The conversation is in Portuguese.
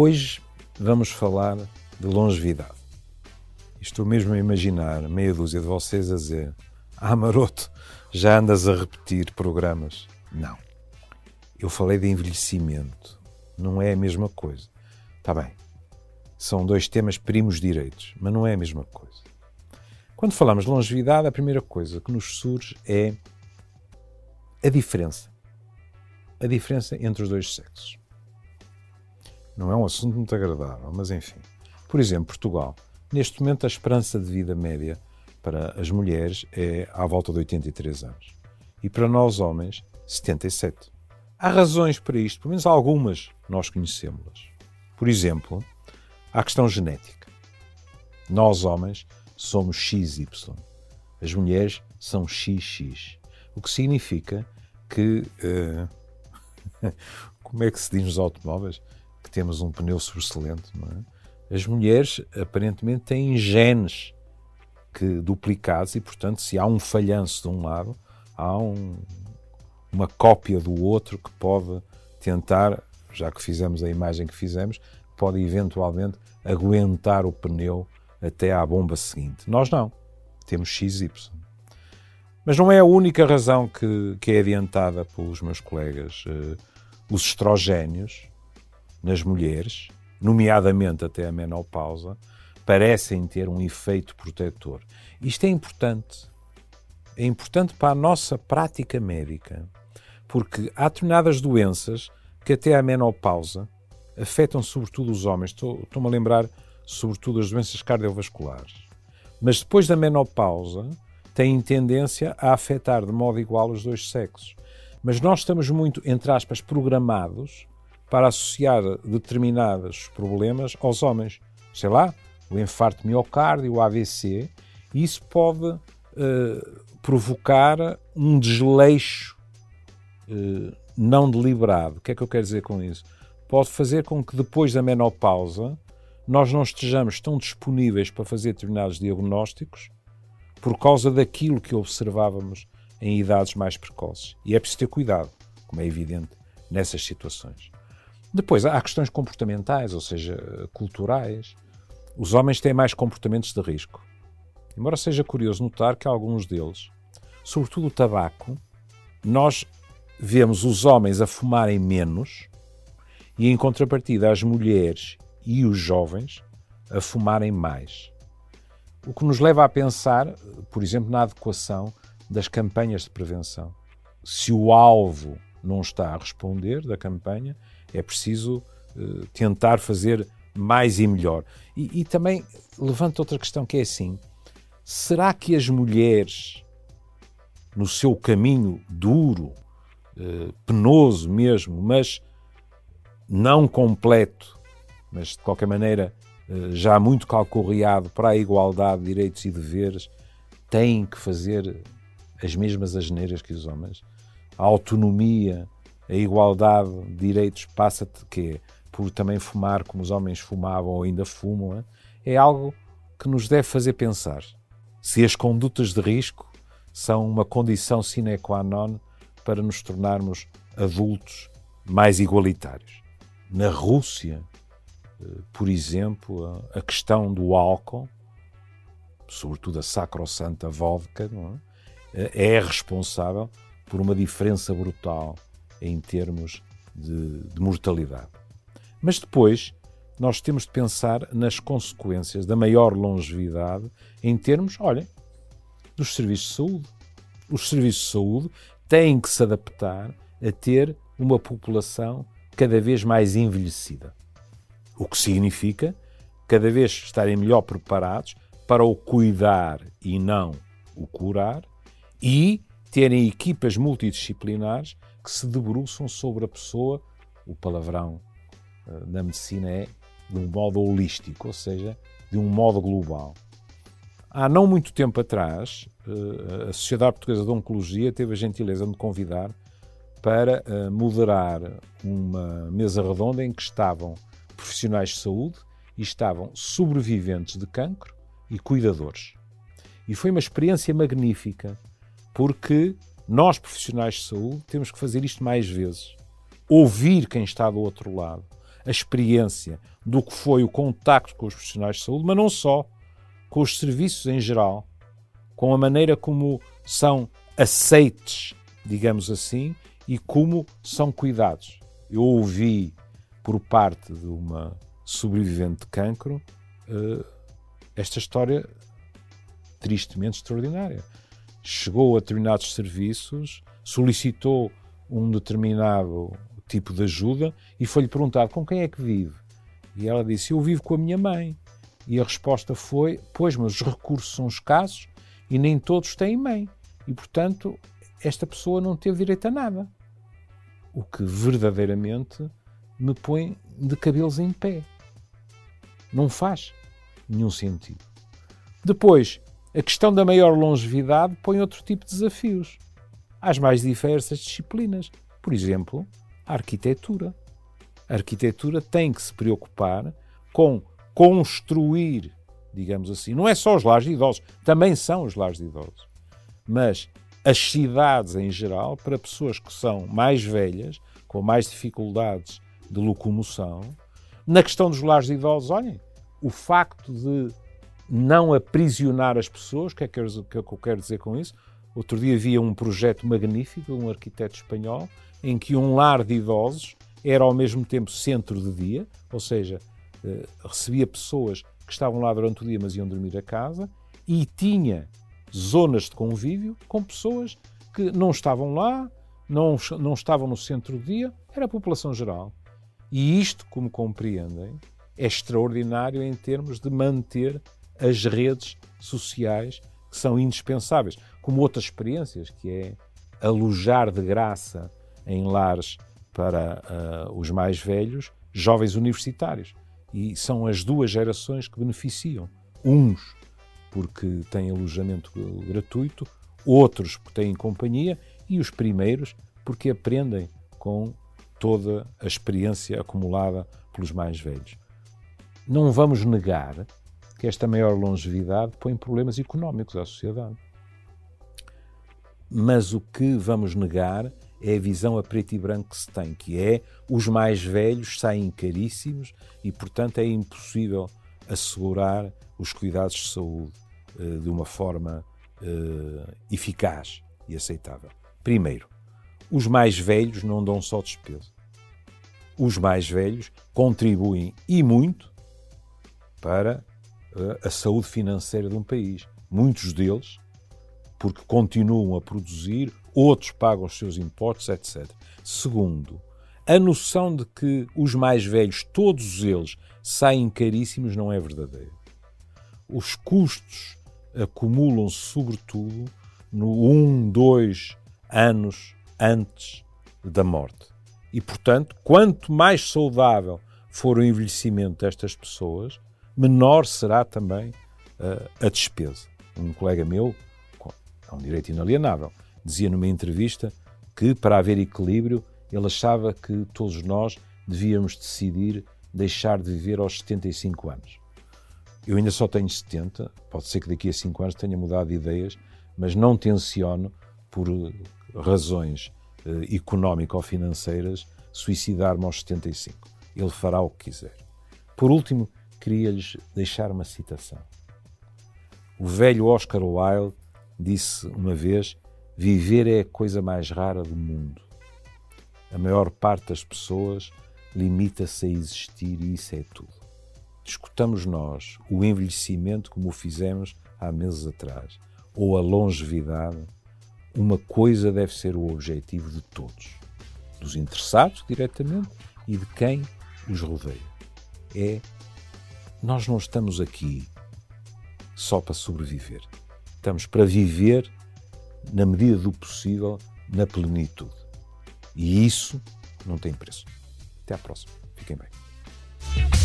Hoje vamos falar de longevidade. Estou mesmo a imaginar meia dúzia de vocês a dizer: Ah, maroto, já andas a repetir programas. Não. Eu falei de envelhecimento. Não é a mesma coisa. Está bem. São dois temas primos direitos, mas não é a mesma coisa. Quando falamos de longevidade, a primeira coisa que nos surge é a diferença. A diferença entre os dois sexos. Não é um assunto muito agradável, mas enfim. Por exemplo, Portugal. Neste momento, a esperança de vida média para as mulheres é à volta de 83 anos. E para nós, homens, 77. Há razões para isto, pelo menos algumas nós conhecemos-las. Por exemplo, há a questão genética. Nós, homens, somos XY. As mulheres são XX. O que significa que. Uh, como é que se diz nos automóveis? Que temos um pneu sobressalente, é? As mulheres aparentemente têm genes que duplicados e, portanto, se há um falhanço de um lado, há um, uma cópia do outro que pode tentar, já que fizemos a imagem que fizemos, pode eventualmente aguentar o pneu até à bomba seguinte. Nós não. Temos XY. Mas não é a única razão que, que é adiantada pelos meus colegas. Uh, os estrogénios nas mulheres, nomeadamente até a menopausa, parecem ter um efeito protetor. Isto é importante. É importante para a nossa prática médica, porque há determinadas doenças que até a menopausa afetam sobretudo os homens. Estou-me a lembrar sobretudo as doenças cardiovasculares. Mas depois da menopausa têm tendência a afetar de modo igual os dois sexos. Mas nós estamos muito, entre aspas, programados para associar determinados problemas aos homens. Sei lá, o infarto miocárdio, o AVC, isso pode uh, provocar um desleixo uh, não deliberado. O que é que eu quero dizer com isso? Pode fazer com que depois da menopausa nós não estejamos tão disponíveis para fazer determinados diagnósticos por causa daquilo que observávamos em idades mais precoces. E é preciso ter cuidado, como é evidente, nessas situações. Depois há questões comportamentais, ou seja, culturais. Os homens têm mais comportamentos de risco. Embora seja curioso notar que alguns deles, sobretudo o tabaco, nós vemos os homens a fumarem menos e, em contrapartida, as mulheres e os jovens a fumarem mais. O que nos leva a pensar, por exemplo, na adequação das campanhas de prevenção. Se o alvo não está a responder da campanha, é preciso uh, tentar fazer mais e melhor. E, e, também levanta outra questão que é assim: será que as mulheres, no seu caminho duro, uh, penoso mesmo, mas não completo, mas de qualquer maneira uh, já muito calcorreado para a igualdade de direitos e deveres, têm que fazer as mesmas asneiras que os homens? A autonomia, a igualdade de direitos passa-te que por também fumar como os homens fumavam ou ainda fumam, é algo que nos deve fazer pensar se as condutas de risco são uma condição sine qua non para nos tornarmos adultos mais igualitários. Na Rússia, eh, por exemplo, a questão do álcool, sobretudo a sacrossanta vodka, é? é responsável por uma diferença brutal em termos de, de mortalidade. Mas depois nós temos de pensar nas consequências da maior longevidade em termos, olhem, dos serviços de saúde. Os serviços de saúde têm que se adaptar a ter uma população cada vez mais envelhecida. O que significa cada vez estarem melhor preparados para o cuidar e não o curar e terem equipas multidisciplinares que se debruçam sobre a pessoa. O palavrão uh, na medicina é de um modo holístico, ou seja, de um modo global. Há não muito tempo atrás, uh, a Sociedade Portuguesa de Oncologia teve a gentileza de me convidar para uh, moderar uma mesa redonda em que estavam profissionais de saúde e estavam sobreviventes de cancro e cuidadores. E foi uma experiência magnífica, porque nós, profissionais de saúde, temos que fazer isto mais vezes. Ouvir quem está do outro lado, a experiência do que foi o contacto com os profissionais de saúde, mas não só, com os serviços em geral, com a maneira como são aceites, digamos assim, e como são cuidados. Eu ouvi por parte de uma sobrevivente de cancro uh, esta história tristemente extraordinária. Chegou a determinados serviços, solicitou um determinado tipo de ajuda e foi-lhe perguntado com quem é que vive. E ela disse: Eu vivo com a minha mãe. E a resposta foi: Pois, mas os recursos são escassos e nem todos têm mãe. E, portanto, esta pessoa não teve direito a nada. O que verdadeiramente me põe de cabelos em pé. Não faz nenhum sentido. Depois, a questão da maior longevidade põe outro tipo de desafios às mais diversas disciplinas. Por exemplo, a arquitetura. A arquitetura tem que se preocupar com construir, digamos assim, não é só os lares de idosos, também são os lares de idosos, mas as cidades em geral, para pessoas que são mais velhas, com mais dificuldades de locomoção. Na questão dos lares de idosos, olhem, o facto de não aprisionar as pessoas, o que é que eu quero dizer com isso? Outro dia havia um projeto magnífico, um arquiteto espanhol, em que um lar de idosos era ao mesmo tempo centro de dia, ou seja, eh, recebia pessoas que estavam lá durante o dia, mas iam dormir a casa, e tinha zonas de convívio com pessoas que não estavam lá, não, não estavam no centro do dia, era a população geral. E isto, como compreendem, é extraordinário em termos de manter as redes sociais que são indispensáveis, como outras experiências, que é alojar de graça em lares para uh, os mais velhos jovens universitários. E são as duas gerações que beneficiam. Uns porque têm alojamento gratuito, outros porque têm companhia e os primeiros porque aprendem com toda a experiência acumulada pelos mais velhos. Não vamos negar que esta maior longevidade põe problemas económicos à sociedade. Mas o que vamos negar é a visão a preto e branco que se tem, que é os mais velhos saem caríssimos e, portanto, é impossível assegurar os cuidados de saúde uh, de uma forma uh, eficaz e aceitável. Primeiro, os mais velhos não dão só despesa. Os mais velhos contribuem e muito para a saúde financeira de um país. Muitos deles, porque continuam a produzir, outros pagam os seus impostos, etc. Segundo, a noção de que os mais velhos, todos eles, saem caríssimos não é verdadeira. Os custos acumulam-se, sobretudo, no um, dois anos antes da morte. E, portanto, quanto mais saudável for o envelhecimento destas pessoas, menor será também uh, a despesa. Um colega meu, é um direito inalienável, dizia numa entrevista que, para haver equilíbrio, ele achava que todos nós devíamos decidir deixar de viver aos 75 anos. Eu ainda só tenho 70, pode ser que daqui a 5 anos tenha mudado de ideias, mas não tenciono, por razões eh, económico-financeiras, suicidar-me aos 75. Ele fará o que quiser. Por último, queria-lhes deixar uma citação. O velho Oscar Wilde disse uma vez: Viver é a coisa mais rara do mundo. A maior parte das pessoas limita-se a existir e isso é tudo. Discutamos nós o envelhecimento como o fizemos há meses atrás, ou a longevidade, uma coisa deve ser o objetivo de todos, dos interessados diretamente e de quem os rodeia. É nós não estamos aqui só para sobreviver. Estamos para viver na medida do possível, na plenitude. E isso não tem preço. Até à próxima. Fiquem bem.